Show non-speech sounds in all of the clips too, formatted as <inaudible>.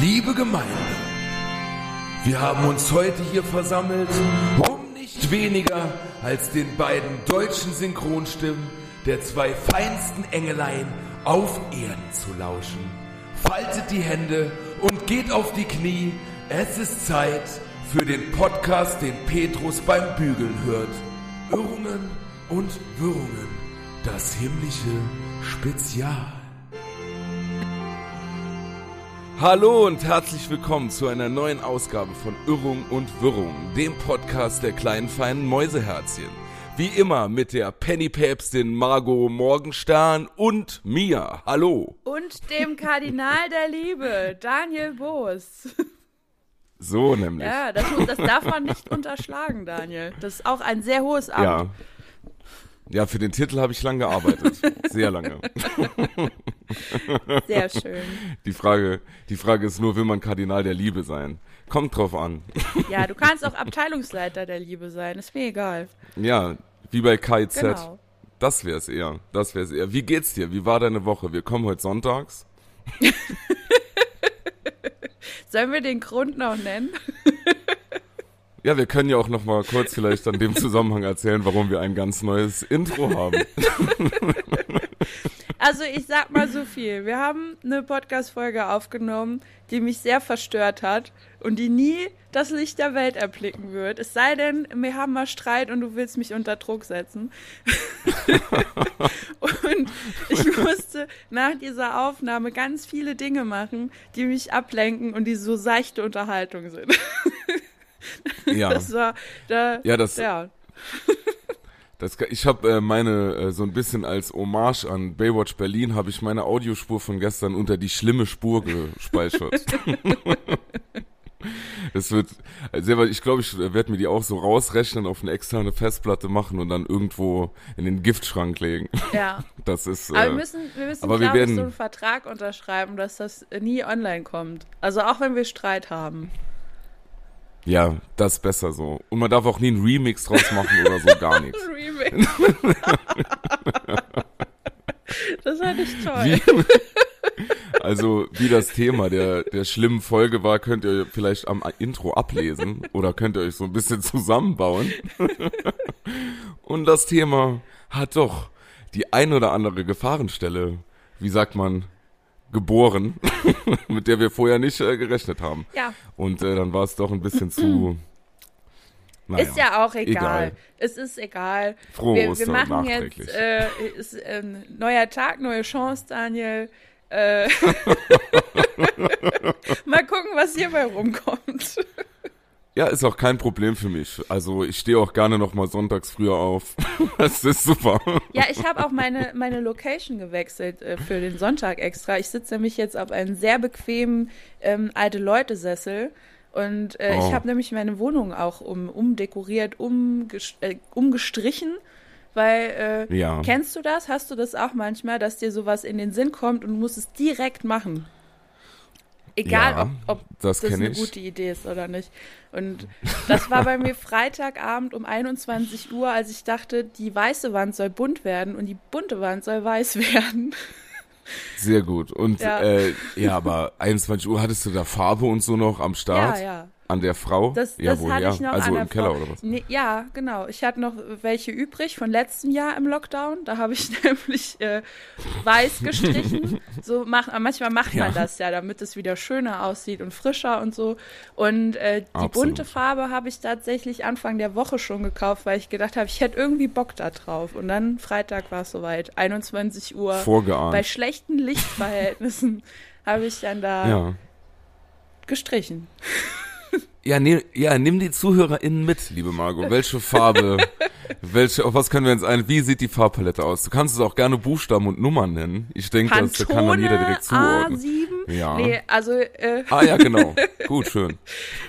Liebe Gemeinde, wir haben uns heute hier versammelt, um nicht weniger als den beiden deutschen Synchronstimmen der zwei feinsten Engelein auf Erden zu lauschen. Faltet die Hände und geht auf die Knie. Es ist Zeit für den Podcast, den Petrus beim Bügeln hört. Irrungen und Wirrungen. Das himmlische Spezial. Hallo und herzlich willkommen zu einer neuen Ausgabe von Irrung und Wirrung, dem Podcast der kleinen feinen Mäuseherzchen. Wie immer mit der Pennypäpstin Margot Morgenstern und mir. Hallo. Und dem Kardinal der Liebe, Daniel Boos. So nämlich. Ja, das, das darf man nicht unterschlagen, Daniel. Das ist auch ein sehr hohes Amt. Ja. Ja, für den Titel habe ich lange gearbeitet. <laughs> Sehr lange. <laughs> Sehr schön. Die Frage, die Frage ist nur, will man Kardinal der Liebe sein? Kommt drauf an. <laughs> Ja, du kannst auch Abteilungsleiter der Liebe sein, ist mir egal. Ja, wie bei KIZ. Genau. Das wär's eher. Das wär's eher. Wie geht's dir? Wie war deine Woche? Wir kommen heute sonntags. Sollen wir den Grund noch nennen? Ja, wir können ja auch noch mal kurz vielleicht an dem Zusammenhang erzählen, warum wir ein ganz neues Intro haben. <laughs> Also ich sag mal so viel. Wir haben eine Podcast-Folge aufgenommen, die mich sehr verstört hat und die nie das Licht der Welt erblicken wird. Es sei denn, wir haben mal Streit und du willst mich unter Druck setzen. <laughs> und ich musste nach dieser Aufnahme ganz viele Dinge machen, die mich ablenken und die so seichte Unterhaltung sind. Ja. <laughs> Das war da. Ja, das- Ja. <laughs> Das, ich habe äh, meine äh, so ein bisschen als Hommage an Baywatch Berlin habe ich meine Audiospur von gestern unter die schlimme Spur gespeichert. <laughs> Das wird selber, ich glaube, ich werde mir die auch so rausrechnen, auf eine externe Festplatte machen und dann irgendwo in den Giftschrank legen. ja. Das ist. Aber Äh, wir müssen, wir müssen aber wir werden- so einen Vertrag unterschreiben, dass das nie online kommt. Also auch wenn wir Streit haben. Ja, das ist besser so. Und man darf auch nie einen Remix draus machen oder so, gar <laughs> nichts. Remix. <laughs> das fand ich toll. Wie, <laughs> also, wie das Thema der, der schlimmen Folge war, könnt ihr vielleicht am Intro ablesen oder könnt ihr euch so ein bisschen zusammenbauen. Und das Thema hat doch die ein oder andere Gefahrenstelle, wie sagt man, geboren, <laughs> mit der wir vorher nicht äh, gerechnet haben. Ja, Und äh, dann war es doch ein bisschen zu. Naja, ist ja auch egal. egal. Es ist egal. Frohe wir, wir Ostern machen jetzt äh, ist, ähm, neuer Tag, neue Chance, Daniel. Äh, <laughs> <laughs> mal gucken, was hierbei rumkommt. Ja, ist auch kein Problem für mich. Also ich stehe auch gerne noch mal sonntags früher auf. <laughs> Das ist super. Ja, ich habe auch meine, meine Location gewechselt äh, für den Sonntag extra. Ich sitze nämlich jetzt auf einem sehr bequemen ähm, alte Leute-Sessel. Und äh, Oh. ich habe nämlich meine Wohnung auch um, umdekoriert, umges äh, umgestrichen. Weil, äh, Ja. kennst du das? Hast du das auch manchmal, dass dir sowas in den Sinn kommt und du musst es direkt machen? Egal, Ja, ob, ob das das eine ich. gute Idee ist oder nicht. Und das war bei mir <laughs> Freitagabend um 21 Uhr, als ich dachte, die weiße Wand soll bunt werden und die bunte Wand soll weiß werden. <laughs> Sehr gut. Und Ja. ja, äh, ja aber 21 Uhr hattest du da Farbe und so noch am Start? Ja, ja. An der Frau? Das, ja, das woher? hatte ich noch also an der im Keller Frau- oder was? Nee, ja, genau. Ich hatte noch welche übrig von letztem Jahr im Lockdown. Da habe ich <laughs> nämlich äh, weiß gestrichen. <laughs> So mach, manchmal macht man Ja. das ja, damit es wieder schöner aussieht und frischer und so. Und äh, die Absolut. bunte Farbe habe ich tatsächlich Anfang der Woche schon gekauft, weil ich gedacht habe, ich hätte irgendwie Bock da drauf. Und dann Freitag war es soweit, 21 Uhr. Vorgeahnt. Bei schlechten Lichtverhältnissen <laughs> habe ich dann da ja. gestrichen. Ja, nehm, ja, nimm die ZuhörerInnen mit, liebe Margot. Welche Farbe, <laughs> welche, auf was können wir uns ein, wie sieht die Farbpalette aus? Du kannst es auch gerne Buchstaben und Nummern nennen. Ich denke, das da kann dann jeder direkt zuordnen. A7? Ja. Nee, also äh, Ah ja, genau. <laughs> Gut, schön.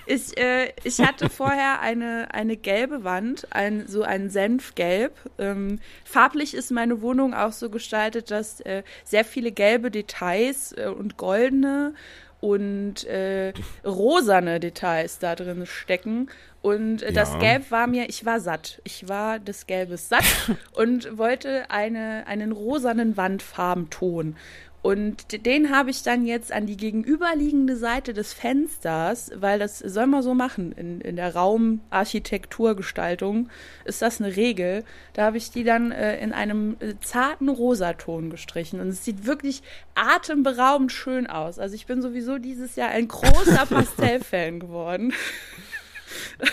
ich, äh, ich hatte vorher eine, eine gelbe Wand, ein, so ein Senfgelb. Ähm, farblich ist meine Wohnung auch so gestaltet, dass äh, sehr viele gelbe Details äh, und goldene und äh, rosane Details da drin stecken. Und äh, das Ja. Gelb war mir, ich war satt. Ich war des Gelbes satt <laughs> und wollte eine, einen rosanen Wandfarbenton. Und den habe ich dann jetzt an die gegenüberliegende Seite des Fensters, weil das soll man so machen. In, in der Raumarchitekturgestaltung ist das eine Regel. Da habe ich die dann äh, in einem äh, zarten Rosaton gestrichen. Und es sieht wirklich atemberaubend schön aus. Also ich bin sowieso dieses Jahr ein großer <laughs> Pastellfan geworden.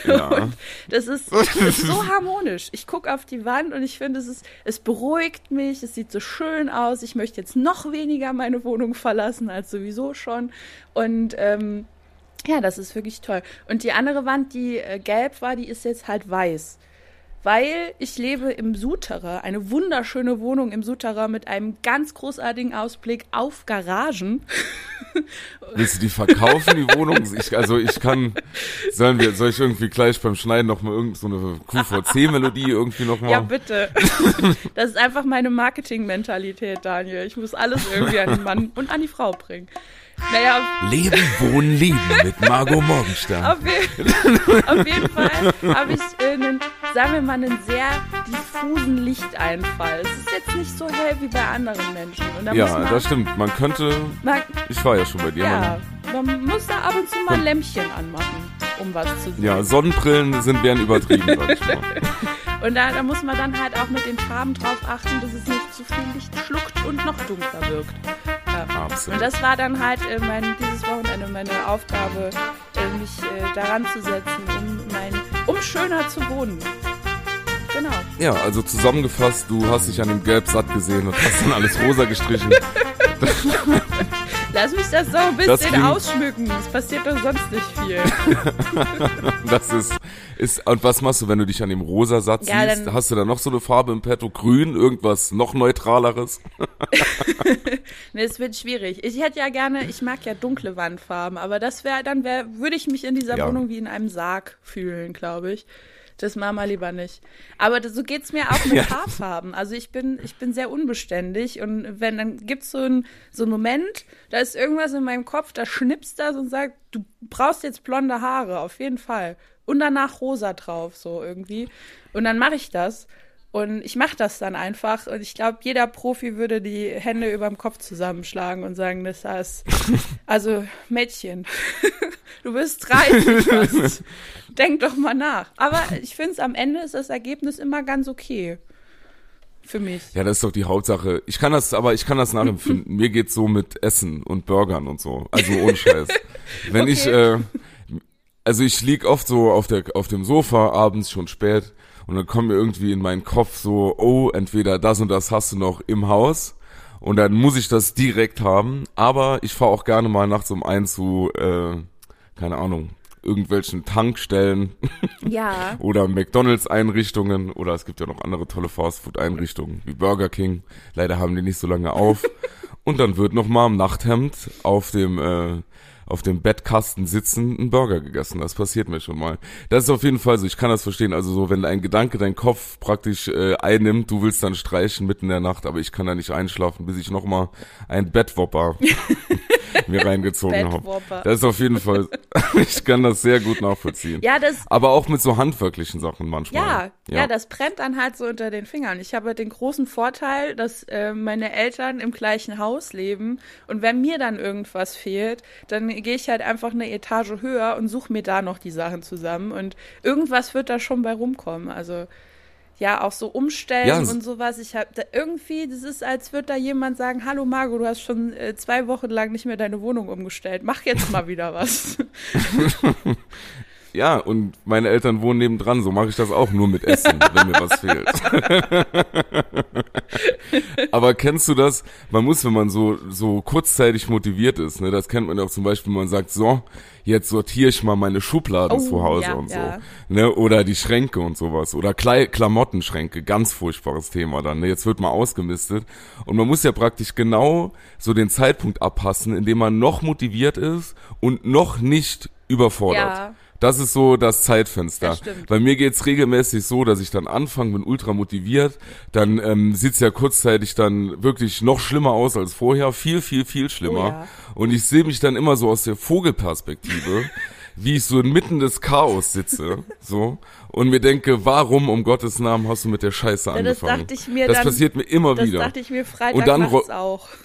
Ja. <laughs> das ist, <laughs> das ist so harmonisch. Ich gucke auf die Wand und ich finde, es ist, es beruhigt mich, es sieht so schön aus. Ich möchte jetzt noch weniger meine Wohnung verlassen als sowieso schon. Und ähm, ja, das ist wirklich toll. Und die andere Wand, die äh, gelb war, die ist jetzt halt weiß weil ich lebe im Suterer, eine wunderschöne Wohnung im Suterer mit einem ganz großartigen Ausblick auf Garagen. <laughs> Willst du die verkaufen, die Wohnung? Ich, also ich kann, sollen wir, soll ich irgendwie gleich beim Schneiden noch mal irgendeine so QVC-Melodie irgendwie noch mal? Ja, bitte. Das ist einfach meine Marketing-Mentalität, Daniel. Ich muss alles irgendwie an den Mann und an die Frau bringen. Naja, Leben, Wohnen, Lieben mit Margot Morgenstern. Auf, je <laughs> auf jeden Fall habe ich einen, sagen wir mal, einen sehr diffusen Lichteinfall. Es ist jetzt nicht so hell wie bei anderen Menschen. ja, man, das stimmt. Man könnte. Man, ich war ja schon bei dir. Ja, man muss da ab und zu mal ein Lämpchen anmachen, um was zu sehen. Ja, Sonnenbrillen sind werden übertrieben, sag ich mal. <laughs> Und da, da, muss man dann halt auch mit den Farben drauf achten, dass es nicht zu viel Licht schluckt und noch dunkler wirkt. Absolut. Und das war dann halt äh, mein, dieses Wochenende meine Aufgabe, äh, mich äh, daran zu setzen, um, mein, um schöner zu wohnen. Genau. Ja, also zusammengefasst, du hast dich an dem Gelb satt gesehen und hast dann alles rosa gestrichen. <laughs> Lass mich das so ein bisschen ausschmücken. Es passiert doch sonst nicht viel. <laughs> das ist, ist. Und was machst du, wenn du dich an dem rosa Satz ja, siehst? Hast du da noch so eine Farbe im Petto? Grün? Irgendwas noch neutraleres? <laughs> nee, es wird schwierig. Ich hätte ja gerne, ich mag ja dunkle Wandfarben, aber das wäre, dann wäre, würde ich mich in dieser ja. Wohnung wie in einem Sarg fühlen, glaube ich. Das machen wir lieber nicht. Aber das, so geht's mir auch <laughs> mit ja. Haarfarben. Also ich bin, ich bin sehr unbeständig und wenn, dann gibt's so ein, so einen Moment, da ist irgendwas in meinem Kopf, da schnipst das und sagt, du brauchst jetzt blonde Haare, auf jeden Fall. Und danach rosa drauf, so irgendwie. Und dann mache ich das. Und ich mache das dann einfach. Und ich glaube, jeder Profi würde die Hände über dem Kopf zusammenschlagen und sagen, das heißt, <laughs> also Mädchen, <laughs> du bist 30 fast. <laughs> Denk doch mal nach. Aber ich finde es am Ende ist das Ergebnis immer ganz okay. Für mich. Ja, das ist doch die Hauptsache. Ich kann das, aber ich kann das nachempfinden. Mir geht's so mit Essen und Burgern und so. Also ohne Scheiß. Wenn okay. ich, äh, also ich lieg oft so auf der, auf dem Sofa abends schon spät und dann kommt mir irgendwie in meinen Kopf so, oh, entweder das und das hast du noch im Haus und dann muss ich das direkt haben. Aber ich fahre auch gerne mal nachts um eins zu, äh, keine Ahnung, irgendwelchen Tankstellen <laughs> ja. oder McDonalds-Einrichtungen oder es gibt ja noch andere tolle Fastfood-Einrichtungen wie Burger King. Leider haben die nicht so lange auf. <laughs> Und dann wird noch mal im Nachthemd auf dem äh, auf dem Bettkasten sitzen einen Burger gegessen. Das passiert mir schon mal. Das ist auf jeden Fall so. Ich kann das verstehen. Also so, wenn ein Gedanke deinen Kopf praktisch äh, einnimmt, du willst dann streichen mitten in der Nacht, aber ich kann da nicht einschlafen, bis ich noch mal ein Bettwopper <laughs> <laughs> mir reingezogen habe. Das ist auf jeden Fall, <laughs> ich kann das sehr gut nachvollziehen. Ja, das. Aber auch mit so handwerklichen Sachen manchmal. Ja, ja, ja das brennt dann halt so unter den Fingern. Ich habe den großen Vorteil, dass äh, meine Eltern im gleichen Haus leben und wenn mir dann irgendwas fehlt, dann gehe ich halt einfach eine Etage höher und suche mir da noch die Sachen zusammen und irgendwas wird da schon bei rumkommen. Also ja auch so umstellen ja, und sowas. Ich habe irgendwie, das ist, als würde da jemand sagen, hallo Margot, du hast schon äh, zwei Wochen lang nicht mehr deine Wohnung umgestellt. Mach jetzt mal wieder was. <laughs> <laughs> ja, und meine Eltern wohnen nebendran, so mache ich das auch nur mit Essen, wenn mir was fehlt. <laughs> Aber kennst du das? Man muss, wenn man so, so kurzzeitig motiviert ist, ne, das kennt man ja auch zum Beispiel, wenn man sagt, so, jetzt sortiere ich mal meine Schubladen oh, zu Hause ja, und so. Ja. Ne? Oder die Schränke und sowas. Oder Kle Klamottenschränke, ganz furchtbares Thema dann. Ne? Jetzt wird mal ausgemistet. Und man muss ja praktisch genau so den Zeitpunkt abpassen, in dem man noch motiviert ist und noch nicht überfordert. Ja. Das ist so das Zeitfenster. Das Bei mir geht's regelmäßig so, dass ich dann anfange, bin ultra motiviert, dann ähm, sieht's ja kurzzeitig dann wirklich noch schlimmer aus als vorher, viel, viel, viel schlimmer. Oh ja. Und ich sehe mich dann immer so aus der Vogelperspektive, <laughs> wie ich so inmitten des Chaos sitze, so und mir denke, warum um Gottes Namen hast du mit der Scheiße angefangen? Das dachte ich mir Das dann, passiert mir immer das wieder. Das dachte ich mir Freitag und dann auch. <laughs>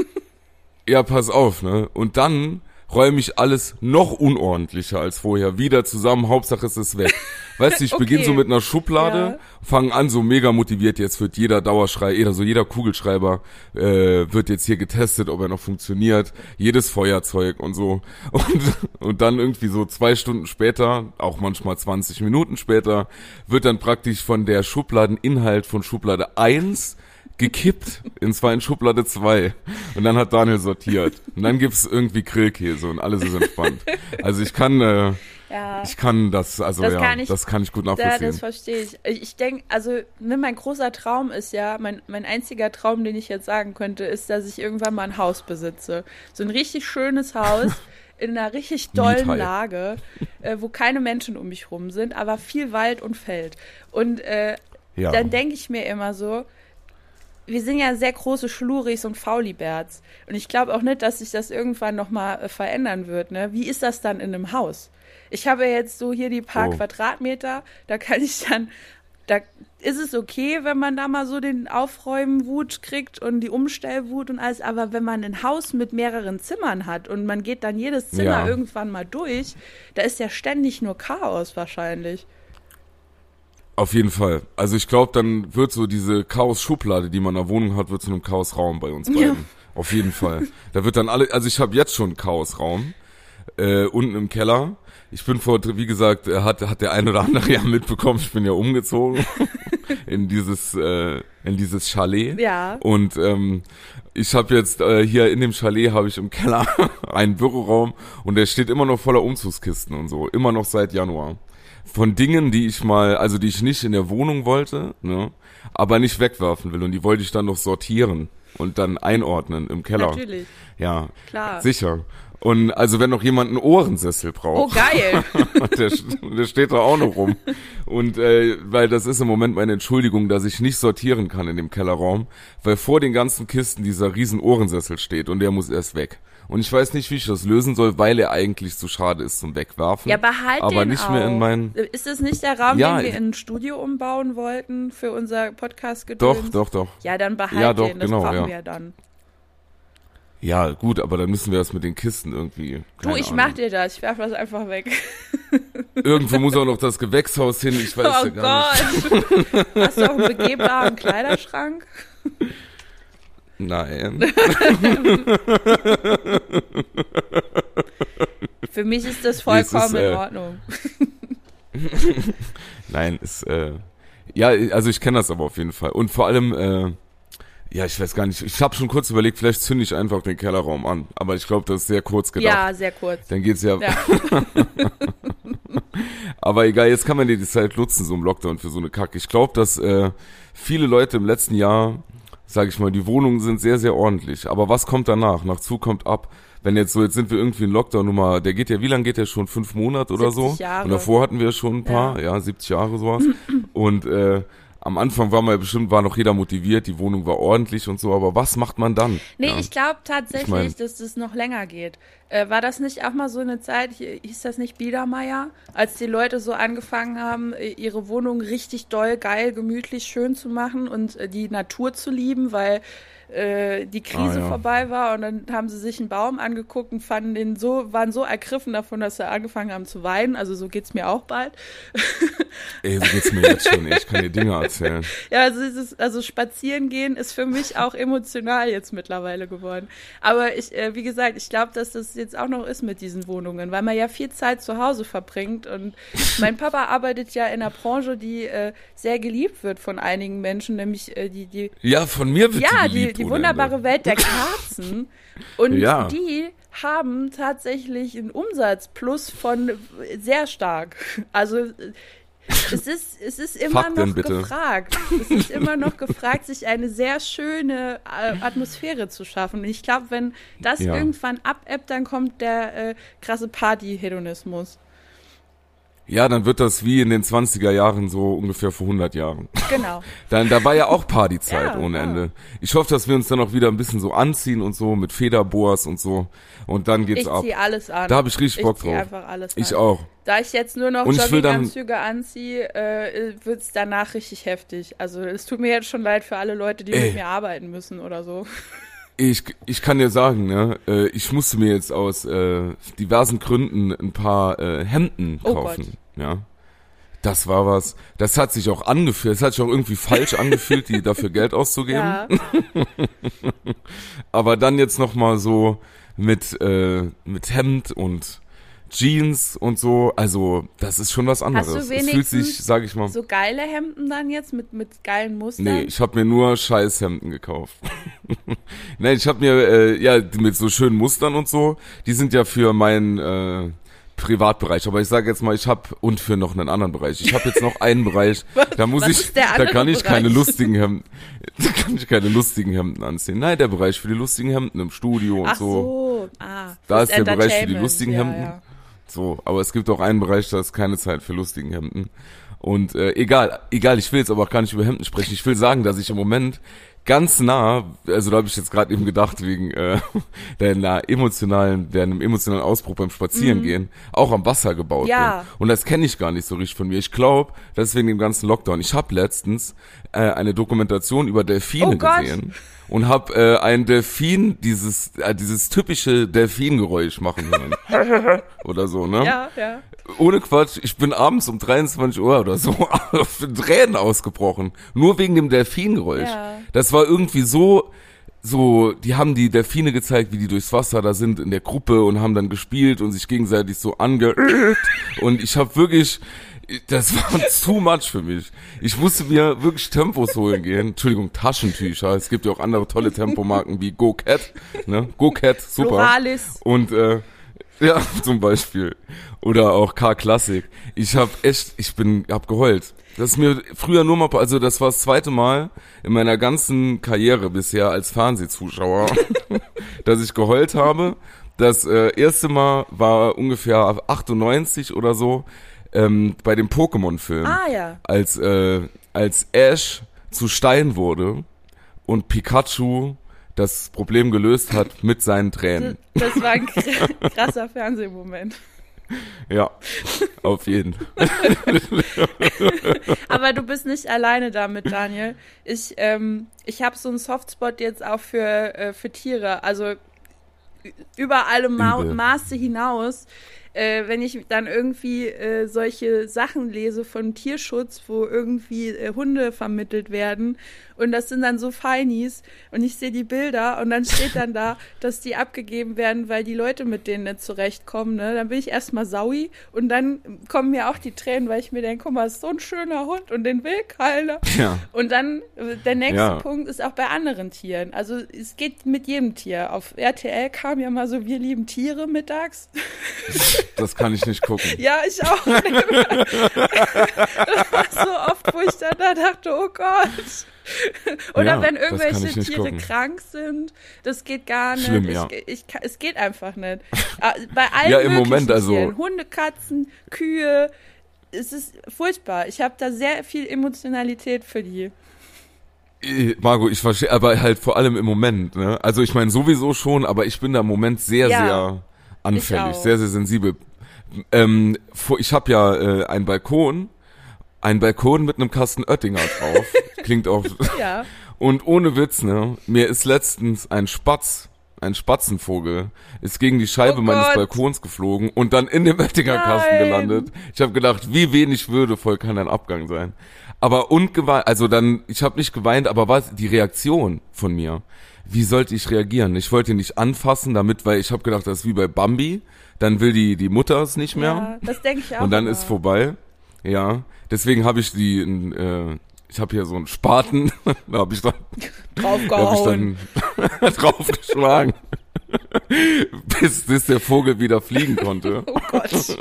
Ja, pass auf, ne? Und dann räume ich alles noch unordentlicher als vorher wieder zusammen. Hauptsache es ist weg. <laughs> Weißt du, ich okay. beginne so mit einer Schublade, ja. fange an so mega motiviert. Jetzt wird jeder Dauerschrei, jeder, so jeder Kugelschreiber äh, wird jetzt hier getestet, ob er noch funktioniert. Jedes Feuerzeug und so. <laughs> Und, und dann irgendwie so zwei Stunden später, auch manchmal 20 Minuten später, wird dann praktisch von der Schubladeninhalt von Schublade 1 gekippt in zwei in Schublade 2 und dann hat Daniel sortiert und dann gibt's irgendwie Grillkäse und alles ist entspannt. Also ich kann äh, ja. ich kann das also das ja, kann ich, das kann ich gut nachvollziehen. Ja, das verstehe ich. Ich denke, also ne, mein großer Traum ist ja, mein mein einziger Traum, den ich jetzt sagen könnte, ist, dass ich irgendwann mal ein Haus besitze. So ein richtig schönes Haus <laughs> in einer richtig dollen Lage, äh, wo keine Menschen um mich rum sind, aber viel Wald und Feld. Und äh, ja. dann denke ich mir immer so, wir sind ja sehr große Schluris und Fauliberts. Und ich glaube auch nicht, dass sich das irgendwann nochmal äh, verändern wird. Ne? Wie ist das dann in einem Haus? Ich habe jetzt so hier die paar oh. Quadratmeter, da kann ich dann, da ist es okay, wenn man da mal so den Aufräumen-Wut kriegt und die Umstellwut und alles, aber wenn man ein Haus mit mehreren Zimmern hat und man geht dann jedes Zimmer ja. irgendwann mal durch, da ist ja ständig nur Chaos wahrscheinlich. Auf jeden Fall. Also ich glaube, dann wird so diese Chaos-Schublade, die man in der Wohnung hat, wird zu einem Chaos-Raum bei uns beiden. Ja. Auf jeden Fall. Da wird dann alle, also ich habe jetzt schon einen Chaos-Raum äh, unten im Keller. Ich bin vor, wie gesagt, hat, hat der ein oder andere ja mitbekommen, ich bin ja umgezogen <laughs> in dieses äh, in dieses Chalet. Ja. Und ähm, ich habe jetzt äh, hier in dem Chalet habe ich im Keller <laughs> einen Büroraum und der steht immer noch voller Umzugskisten und so, immer noch seit Januar von Dingen, die ich mal, also die ich nicht in der Wohnung wollte, ne, aber nicht wegwerfen will und die wollte ich dann noch sortieren und dann einordnen im Keller. Natürlich. Ja, klar. Sicher. Und also wenn noch jemand einen Ohrensessel braucht. Oh geil. <laughs> der, der steht da auch noch rum. Und äh, weil das ist im Moment meine Entschuldigung, dass ich nicht sortieren kann in dem Kellerraum, weil vor den ganzen Kisten dieser riesen Ohrensessel steht und der muss erst weg. Und ich weiß nicht, wie ich das lösen soll, weil er eigentlich zu schade ist zum Wegwerfen. Ja, behalt aber den nicht auch. mehr in meinen. Ist das nicht der Raum, ja, den wir in ein Studio umbauen wollten für unser podcast -Gedöns? Doch, doch, doch. Ja, dann behalt ja, doch, den, das genau, brauchen ja. wir dann. Ja, gut, aber dann müssen wir das mit den Kisten irgendwie. Du, ich Ahnung. mach dir das, ich werf das einfach weg. <laughs> Irgendwo muss auch noch das Gewächshaus hin, ich weiß oh ja gar Gott. nicht. <laughs> Hast du auch einen begehbaren Kleiderschrank? <laughs> Nein. <laughs> Für mich ist das vollkommen ist, äh, in Ordnung. <laughs> Nein, ist äh, ja, also ich kenne das aber auf jeden Fall und vor allem äh, ja, ich weiß gar nicht. Ich habe schon kurz überlegt, vielleicht zünde ich einfach den Kellerraum an. Aber ich glaube, das ist sehr kurz gedacht. Ja, sehr kurz. Dann geht's ja. ja. <laughs> aber egal, jetzt kann man dir die Zeit nutzen, so im Lockdown für so eine Kacke. Ich glaube, dass äh, viele Leute im letzten Jahr sage ich mal, die Wohnungen sind sehr, sehr ordentlich. Aber was kommt danach? Nach zu kommt ab. Wenn jetzt so, jetzt sind wir irgendwie in Lockdown Nummer, der geht ja, wie lange geht der schon? Fünf Monate oder so? Jahre. Und davor hatten wir schon ein paar, ja, ja 70 Jahre sowas. Und äh, am Anfang war man bestimmt, war noch jeder motiviert, die Wohnung war ordentlich und so, aber was macht man dann? Nee, ja. ich glaube tatsächlich, ich mein, dass das noch länger geht. Äh, war das nicht auch mal so eine Zeit, hieß das nicht Biedermeier, als die Leute so angefangen haben, ihre Wohnung richtig doll, geil, gemütlich, schön zu machen und äh, die Natur zu lieben, weil äh, die Krise ah, ja. vorbei war und dann haben sie sich einen Baum angeguckt und fanden den so, waren so ergriffen davon, dass sie angefangen haben zu weinen. Also so geht's mir auch bald. <laughs> Ey, so geht's mir jetzt schon. Ich kann dir Dinge erzählen. Ja, also, dieses, also spazieren gehen ist für mich auch emotional jetzt mittlerweile geworden. Aber ich, äh, wie gesagt, ich glaube, dass das jetzt auch noch ist mit diesen Wohnungen, weil man ja viel Zeit zu Hause verbringt und mein Papa arbeitet ja in einer Branche, die äh, sehr geliebt wird von einigen Menschen, nämlich äh, die, die. Ja, von mir wird ja, die geliebt. Die, die wunderbare Ende. Welt der Kerzen. <laughs> Und ja. die haben tatsächlich einen Umsatzplus von sehr stark. Also es ist, es ist immer Fakten, noch gefragt. Es ist immer noch gefragt, sich eine sehr schöne äh, Atmosphäre zu schaffen. Und ich glaube, wenn das ja. irgendwann abebbt, dann kommt der äh, krasse Party-Hedonismus. Ja, dann wird das wie in den 20er Jahren so ungefähr vor 100 Jahren. Genau. <laughs> dann, da war ja auch Partyzeit ja, ohne ja. Ende. Ich hoffe, dass wir uns dann auch wieder ein bisschen so anziehen und so mit Federboas und so. Und dann geht's ich ab. Ich zieh alles an. Da habe ich richtig Bock ich drauf. einfach alles an. Ich auch. Da ich jetzt nur noch Jogginganzüge anziehe, äh, wird's danach richtig heftig. Also es tut mir jetzt schon leid für alle Leute, die Ey. mit mir arbeiten müssen oder so. <laughs> Ich, ich kann dir sagen, ne, äh, ich musste mir jetzt aus äh, diversen Gründen ein paar äh, Hemden Oh kaufen. Ja. Das war was. Das hat sich auch angefühlt. Es hat sich auch irgendwie falsch angefühlt, die <laughs> dafür Geld auszugeben. Ja. <laughs> Aber dann jetzt noch mal so mit äh, mit Hemd und Jeans und so. Also das ist schon was anderes. Hast du es fühlt wenigstens sich, sag ich mal. So geile Hemden dann jetzt mit, mit geilen Mustern? Nee, ich habe mir nur Scheißhemden gekauft. <laughs> Nein, ich habe mir äh, ja mit so schönen Mustern und so. Die sind ja für meinen äh, Privatbereich. Aber ich sage jetzt mal, ich habe und für noch einen anderen Bereich. Ich habe jetzt noch einen Bereich. <laughs> Da muss ich, da kann ich keine Bereich? lustigen Hemden, <laughs> da kann ich keine lustigen Hemden anziehen. Nein, der Bereich für die lustigen Hemden im Studio und Ach so. so. Ah, Da ist der Bereich für die lustigen ja, Hemden. Ja. So, aber es gibt auch einen Bereich, da ist keine Zeit für lustigen Hemden. Und äh, egal, egal, ich will jetzt aber auch gar nicht über Hemden sprechen. Ich will sagen, dass ich im Moment ganz nah, also da habe ich jetzt gerade eben gedacht, wegen äh, <laughs> deiner emotionalen, deinem emotionalen Ausbruch beim Spazierengehen, auch am Wasser gebaut Mhm. Ja. bin. Und das kenne ich gar nicht so richtig von mir. Ich glaube, das ist wegen dem ganzen Lockdown. Ich habe letztens äh, eine Dokumentation über Delfine Oh gesehen und habe äh, ein Delfin, dieses, äh, dieses typische Delfingeräusch machen hören. <laughs> oder so, ne? ja, ja. Ohne Quatsch, ich bin abends um 23 Uhr oder so <laughs> auf Tränen ausgebrochen. Nur wegen dem Delfingeräusch. Ja. Das war irgendwie so, so, die haben die Delfine gezeigt, wie die durchs Wasser da sind in der Gruppe und haben dann gespielt und sich gegenseitig so angeölt. Und ich habe wirklich, das war <laughs> too much für mich. Ich musste mir wirklich Tempos holen gehen. Entschuldigung, Taschentücher. Es gibt ja auch andere tolle Tempomarken wie Go Cat. Ne? Go Cat, super. Floralis. Und äh, ja, <laughs> zum Beispiel. Oder auch K-Klassik. Ich habe echt, ich bin, hab geheult. Das ist mir früher nur mal, also das war das zweite Mal in meiner ganzen Karriere bisher als Fernsehzuschauer, <laughs> dass ich geheult habe. Das äh, erste Mal war ungefähr 98 oder so ähm, bei dem Pokémon-Film Ah ja. als, äh, als Ash zu Stein wurde und Pikachu das Problem gelöst hat mit seinen Tränen. Das war ein <laughs> kr- krasser Fernsehmoment. Ja, auf jeden. <laughs> Aber du bist nicht alleine damit, Daniel. Ich, ähm, ich habe so einen Softspot jetzt auch für, äh, für Tiere. Also über alle Ma Übel. Maße hinaus. Äh, wenn ich dann irgendwie äh, solche Sachen lese von Tierschutz, wo irgendwie äh, Hunde vermittelt werden und das sind dann so Feinis und ich sehe die Bilder und dann steht dann da, <laughs> dass die abgegeben werden, weil die Leute mit denen nicht zurechtkommen, ne? Dann bin ich erstmal saui und dann kommen mir auch die Tränen, weil ich mir denke, guck mal, ist so ein schöner Hund und den will keiner. Ja. Und dann äh, der nächste Ja. Punkt ist auch bei anderen Tieren. Also es geht mit jedem Tier. Auf RTL kam ja mal so, wir lieben Tiere mittags. <laughs> Das kann ich nicht gucken. Ja, ich auch. <laughs> das war so oft, wo ich dann da dachte, oh Gott. Oder Ja, wenn irgendwelche ich Tiere gucken. krank sind, das geht gar nicht. Schlimm, ich, ja. ich, kann- es geht einfach nicht. Ah, Bei allen Ja, im Moment, also- Tieren, Hunde, Katzen, Kühe, es ist furchtbar. Ich habe da sehr viel Emotionalität für die. Äh, Margot, ich verstehe, aber halt vor allem im Moment, ne? Also ich meine sowieso schon, aber ich bin da im Moment sehr, Ja, sehr anfällig, sehr, sehr sensibel. Ähm, ich habe ja äh, einen Balkon, einen Balkon mit einem Kasten Oettinger drauf. <laughs> Klingt auch. Ja. Und ohne Witz, ne? Mir ist letztens ein Spatz, ein Spatzenvogel, ist gegen die Scheibe Oh meines Gott. Balkons geflogen und dann in dem Oettinger-Kasten gelandet. Ich habe gedacht, wie wenig würdevoll kann ein Abgang sein. Aber und geweint, also dann, ich habe nicht geweint, aber was die Reaktion von mir? Wie sollte ich reagieren? Ich wollte ihn nicht anfassen, damit, weil ich habe gedacht, das ist wie bei Bambi. Dann will die die Mutter es nicht mehr Ja, das denke ich auch. und dann immer. ist vorbei. Ja, deswegen habe ich die, äh, ich habe hier so einen Spaten, <laughs> da habe ich dann, da ich draufgehauen. dann <laughs> draufgeschlagen, bis, bis der Vogel wieder fliegen konnte. <laughs> Oh Gott.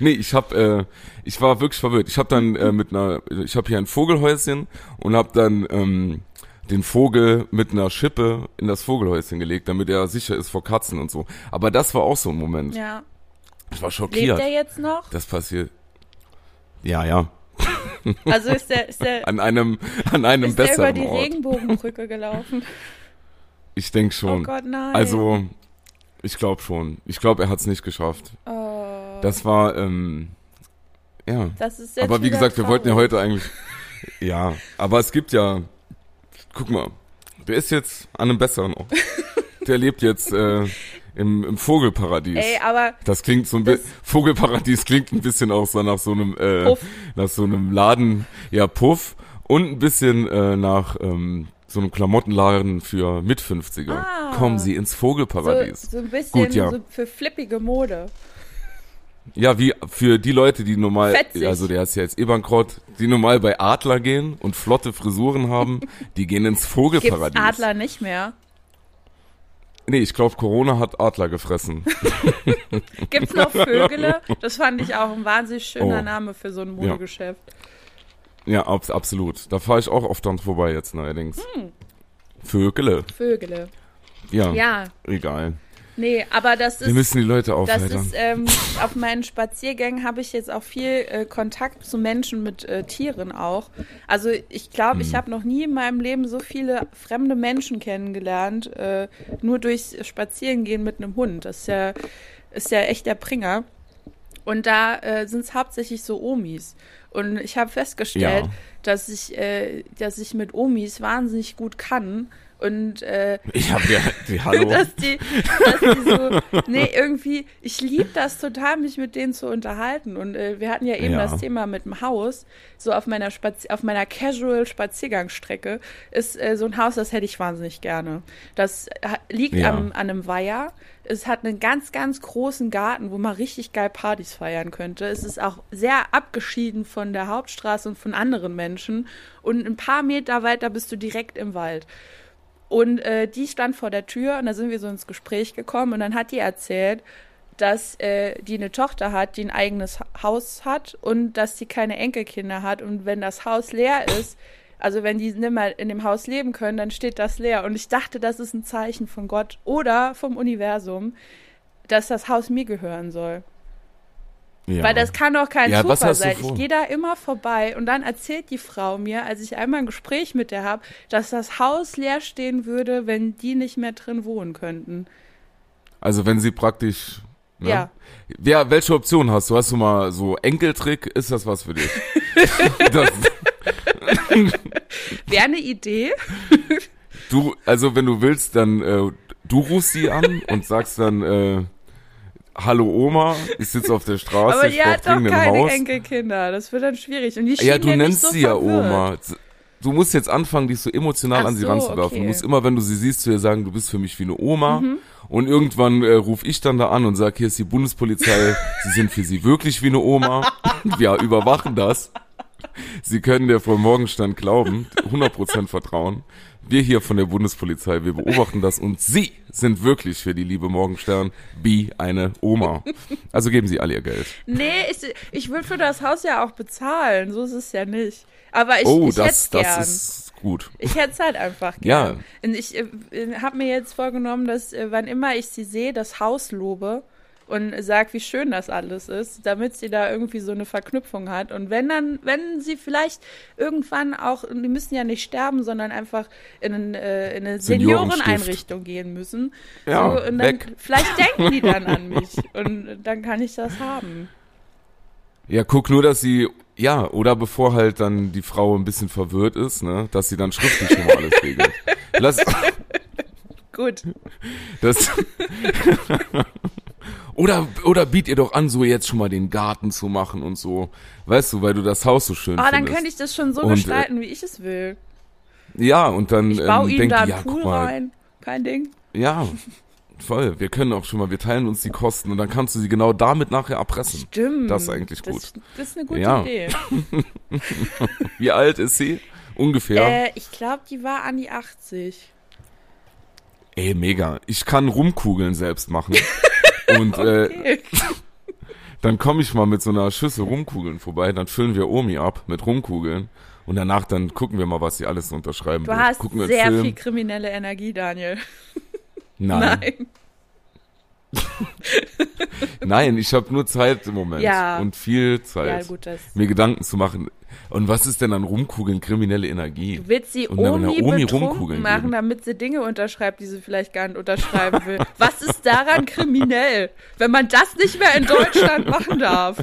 Nee, ich habe, äh, ich war wirklich verwirrt. Ich habe dann äh, mit einer, ich habe hier ein Vogelhäuschen und habe dann ähm, den Vogel mit einer Schippe in das Vogelhäuschen gelegt, damit er sicher ist vor Katzen und so. Aber das war auch so ein Moment. Ja. Ich war Lebt schockiert. der jetzt noch? Das passiert. Ja, ja. Also ist der, ist der, <laughs> An einem, an einem ist der über besseren die Ort. Regenbogenbrücke gelaufen? <laughs> Ich denke Oh schon. Gott, nein. also, ich glaube schon. Ich glaube, er hat es nicht geschafft. oh, Das war, ähm, ja. das ist Aber wie gesagt, wir wollten ja heute eigentlich, ja. Aber es gibt ja, guck mal, der ist jetzt an einem besseren Ort. <laughs> der lebt jetzt äh, im, im Vogelparadies. Ey, aber das klingt so ein bisschen Vogelparadies klingt ein bisschen auch so nach so einem äh, Puff. nach so einem Laden, ja Puff und ein bisschen äh, nach ähm, so einem Klamottenladen für mit 50er. Ah, Kommen Sie ins Vogelparadies. So, so ein bisschen Gut, ja. so für flippige Mode. Ja, wie für die Leute, die normal, Fetzig. also der ist ja jetzt eh bankrott, die normal bei Adler gehen und flotte Frisuren haben, <laughs> die gehen ins Vogelparadies. Gibt's Adler nicht mehr. Nee, ich glaube, Corona hat Adler gefressen. <laughs> Gibt's noch Vögele? <laughs> Das fand ich auch ein wahnsinnig schöner oh. Name für so ein Modegeschäft. Ja, ja ab, absolut. Da fahre ich auch oft dran vorbei jetzt neuerdings. Hm. Vögele. Vögele. Ja, ja. Egal. Nee, aber das ist. Wir müssen die Leute aufhalten. Das ist, ähm, auf meinen Spaziergängen habe ich jetzt auch viel äh, Kontakt zu Menschen mit äh, Tieren auch. Also ich glaube, hm. ich habe noch nie in meinem Leben so viele fremde Menschen kennengelernt, äh, nur durchs Spazierengehen mit einem Hund. Das ist ja, ist ja echt der Pringer. Und da äh, sind es hauptsächlich so Omis. Und ich habe festgestellt, ja. dass ich, äh, dass ich mit Omis wahnsinnig gut kann und äh, ich habe ja die <laughs> Hallo. dass die, dass die so, nee, irgendwie, ich liebe das total, mich mit denen zu unterhalten. Und äh, wir hatten ja eben ja. das Thema mit dem Haus. So auf meiner Spazi auf meiner Casual Spaziergangsstrecke ist äh, so ein Haus, das hätte ich wahnsinnig gerne. Das liegt ja. am, an einem Weiher. Es hat einen ganz, ganz großen Garten, wo man richtig geil Partys feiern könnte. Es ist auch sehr abgeschieden von der Hauptstraße und von anderen Menschen. Und ein paar Meter weiter bist du direkt im Wald. Und äh, die stand vor der Tür und da sind wir so ins Gespräch gekommen und dann hat die erzählt, dass äh, die eine Tochter hat, die ein eigenes Haus hat und dass sie keine Enkelkinder hat und wenn das Haus leer ist, also wenn die nicht mehr in dem Haus leben können, dann steht das leer. Und ich dachte, das ist ein Zeichen von Gott oder vom Universum, dass das Haus mir gehören soll. Ja. Weil das kann doch kein ja, Zufall sein. Ich gehe da immer vorbei und dann erzählt die Frau mir, als ich einmal ein Gespräch mit der habe, dass das Haus leer stehen würde, wenn die nicht mehr drin wohnen könnten. Also wenn sie praktisch. Ne? Ja. Ja, welche Option hast du? Hast du mal so Enkeltrick? Ist das was für dich? <laughs> Wäre eine Idee. du, also wenn du willst, dann äh, du rufst sie an und sagst dann, äh, Hallo Oma, ich sitze auf der Straße, Aber die hat doch keine Haus. Enkelkinder, das wird dann schwierig. Und die ja, du nennst so sie ja Oma. Du musst jetzt anfangen, dich so emotional Ach an sie so, ranzulaufen. Okay. Du musst immer, wenn du sie siehst, zu ihr sagen, du bist für mich wie eine Oma. Mhm. Und irgendwann äh, ruf ich dann da an und sag, hier ist die Bundespolizei, <laughs> sie sind für sie wirklich wie eine Oma. <laughs> Wir überwachen das. Sie können der Frau Morgenstand glauben, 100% vertrauen. Wir hier von der Bundespolizei, wir beobachten das und Sie sind wirklich für die liebe Morgenstern wie eine Oma. Also geben Sie all Ihr Geld. Nee, ich, ich würde für das Haus ja auch bezahlen, so ist es ja nicht. Aber ich, oh, ich das, das gern. ist gut. Ich hätte es halt einfach gern. Ja. Und ich äh, habe mir jetzt vorgenommen, dass äh, wann immer ich sie sehe, das Haus lobe und sagt, wie schön das alles ist, damit sie da irgendwie so eine Verknüpfung hat. Und wenn dann, wenn sie vielleicht irgendwann auch, die müssen ja nicht sterben, sondern einfach in, äh, in eine Senioreneinrichtung gehen müssen. Ja, so, und dann, weg. Vielleicht <laughs> denken die dann an mich und dann kann ich das haben. Ja, guck nur, dass sie, ja, oder bevor halt dann die Frau ein bisschen verwirrt ist, ne, dass sie dann schriftlich schon mal alles regelt. <laughs> Lass, Gut. Das, <laughs> oder, oder biet ihr doch an, so jetzt schon mal den Garten zu machen und so. Weißt du, weil du das Haus so schön oh, findest. dann könnte ich das schon so und, äh, gestalten, wie ich es will. Ja, und dann ich baue ähm, ihm da einen ja, Pool rein. Kein Ding. Ja, <laughs> voll. Wir können auch schon mal, wir teilen uns die Kosten und dann kannst du sie genau damit nachher erpressen. Stimmt. Das ist eigentlich gut. Das, das ist eine gute ja. Idee. <laughs> wie alt ist sie? Ungefähr? Äh, ich glaube, die war an die 80. Ey, mega. Ich kann Rumkugeln selbst machen. <laughs> Und äh, okay. äh, <laughs> dann komme ich mal mit so einer Schüssel Rumkugeln vorbei, dann füllen wir Omi ab mit Rumkugeln und danach dann gucken wir mal, was sie alles unterschreiben du wird. Hast sehr viel kriminelle Energie, Daniel. Nein. <laughs> Nein. <laughs> Nein, ich habe nur Zeit im Moment ja. und viel Zeit, ja, gut, mir Gedanken zu machen. Und was ist denn an Rumkugeln kriminelle Energie? Du willst sie Omi, Omi betrunken machen, geben. damit sie Dinge unterschreibt, die sie vielleicht gar nicht unterschreiben will. was ist daran kriminell, wenn man das nicht mehr in Deutschland machen darf?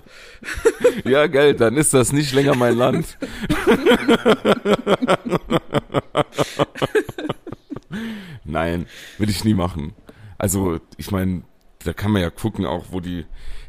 <laughs> ja, Geld, dann ist das nicht länger mein Land. <laughs> Nein, will ich nie machen. Also, ich meine, da kann man ja gucken auch, wo die.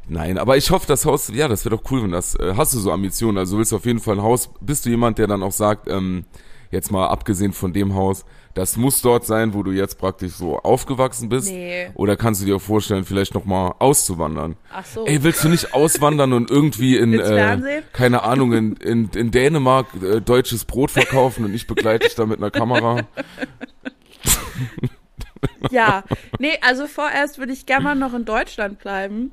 Nein, aber ich hoffe, das Haus, ja, das wäre doch cool, wenn das. Äh, hast du so Ambitionen? Also willst du auf jeden Fall ein Haus. Bist du jemand, der dann auch sagt, ähm, jetzt mal abgesehen von dem Haus, das muss dort sein, wo du jetzt praktisch so aufgewachsen bist? Nee. Oder kannst du dir auch vorstellen, vielleicht nochmal auszuwandern? Ach so. Ey, willst du nicht auswandern und irgendwie in, äh, keine Ahnung, in, in, in Dänemark äh, deutsches Brot verkaufen und ich begleite dich da mit einer Kamera? <laughs> ja, nee, also vorerst würde ich gerne mal noch in Deutschland bleiben.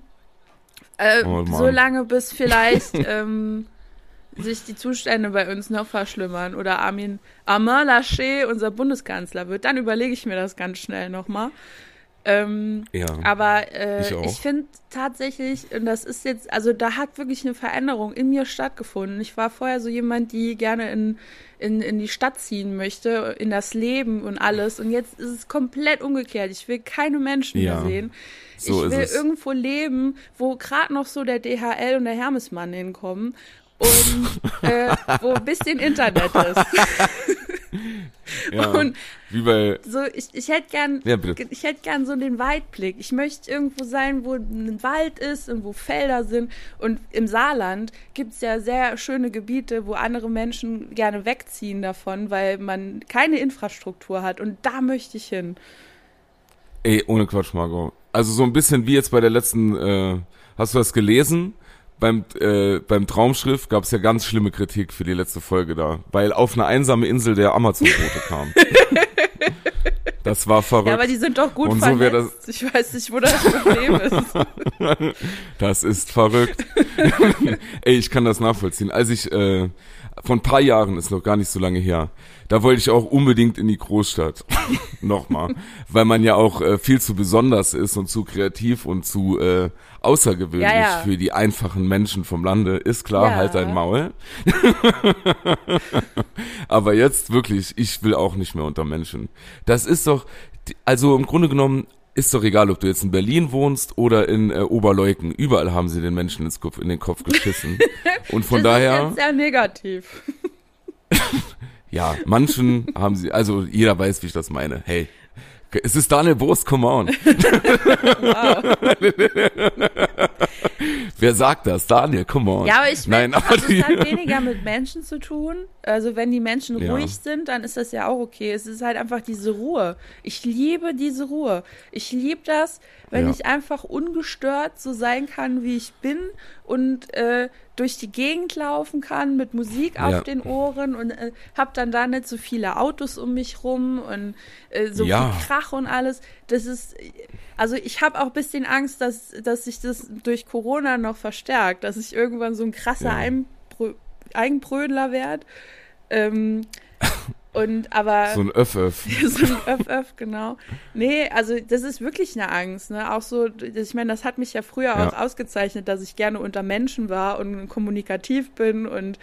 Äh, oh, so lange bis vielleicht ähm, sich die Zustände bei uns noch verschlimmern oder Armin Armand Laschet unser Bundeskanzler wird, dann überlege ich mir das ganz schnell nochmal. Ähm, ja, aber äh, ich, ich finde tatsächlich, und das ist jetzt, also da hat wirklich eine Veränderung in mir stattgefunden. Ich war vorher so jemand, die gerne in, in, in die Stadt ziehen möchte, in das Leben und alles. Und jetzt ist es komplett umgekehrt. Ich will keine Menschen ja, mehr sehen. So ich will irgendwo leben, wo gerade noch so der DHL und der Hermesmann hinkommen und <laughs> äh, wo ein bisschen Internet ist. ja, <laughs> und wie bei so ich, ich hätte gern ja, ich hätte gern so den Weitblick. Ich möchte irgendwo sein, wo ein Wald ist und wo Felder sind und im Saarland gibt es ja sehr schöne Gebiete, wo andere Menschen gerne wegziehen davon, weil man keine Infrastruktur hat und da möchte ich hin. Ey, ohne Quatsch, Margot. Also so ein bisschen wie jetzt bei der letzten äh, hast du das gelesen? Beim, äh, beim Traumschrift gab es ja ganz schlimme Kritik für die letzte Folge da, weil auf eine einsame Insel der Amazon-Bote kam. <laughs> Das war verrückt. Ja, aber die sind doch gut Und so. Das ich weiß nicht, wo das Problem ist. <laughs> Das ist verrückt. <laughs> Ey, ich kann das nachvollziehen. Als ich äh, vor ein paar Jahren, ist noch gar nicht so lange her, da wollte ich auch unbedingt in die Großstadt. <laughs> Nochmal. Weil man ja auch äh, viel zu besonders ist und zu kreativ und zu äh, außergewöhnlich ja, ja. für die einfachen Menschen vom Lande. Ist klar, ja. halt dein Maul. <laughs> Aber jetzt wirklich, ich will auch nicht mehr unter Menschen. Das ist doch, also im Grunde genommen, ist doch egal, ob du jetzt in Berlin wohnst oder in äh, Oberleuken. Überall haben sie den Menschen ins Kopf, in den Kopf geschissen. <laughs> Und von das daher. Ist jetzt sehr negativ. Ja, manchen haben sie, also jeder weiß, wie ich das meine. Hey, es ist Daniel Boos, come on. Wer sagt das? Daniel, come on. Ja, aber ich aber also es hat weniger mit Menschen zu tun. Also wenn die Menschen ja. ruhig sind, dann ist das ja auch okay. Es ist halt einfach diese Ruhe. Ich liebe diese Ruhe. Ich liebe das, wenn ja. ich einfach ungestört so sein kann, wie ich bin und äh, durch die Gegend laufen kann mit Musik auf ja. den Ohren und äh, hab dann da nicht so viele Autos um mich rum und äh, so ja. viel Krach und alles. Das ist, also ich habe auch bisschen Angst, dass, dass sich das durch Corona noch verstärkt, dass ich irgendwann so ein krasser ja. Eigenbrödler werde. Ähm, <laughs> und aber. So ein Öff-Öff. <laughs> so ein Öff-Öff, genau. Nee, also das ist wirklich eine Angst, ne? Auch so, ich meine, das hat mich ja früher ja. auch ausgezeichnet, dass ich gerne unter Menschen war und kommunikativ bin und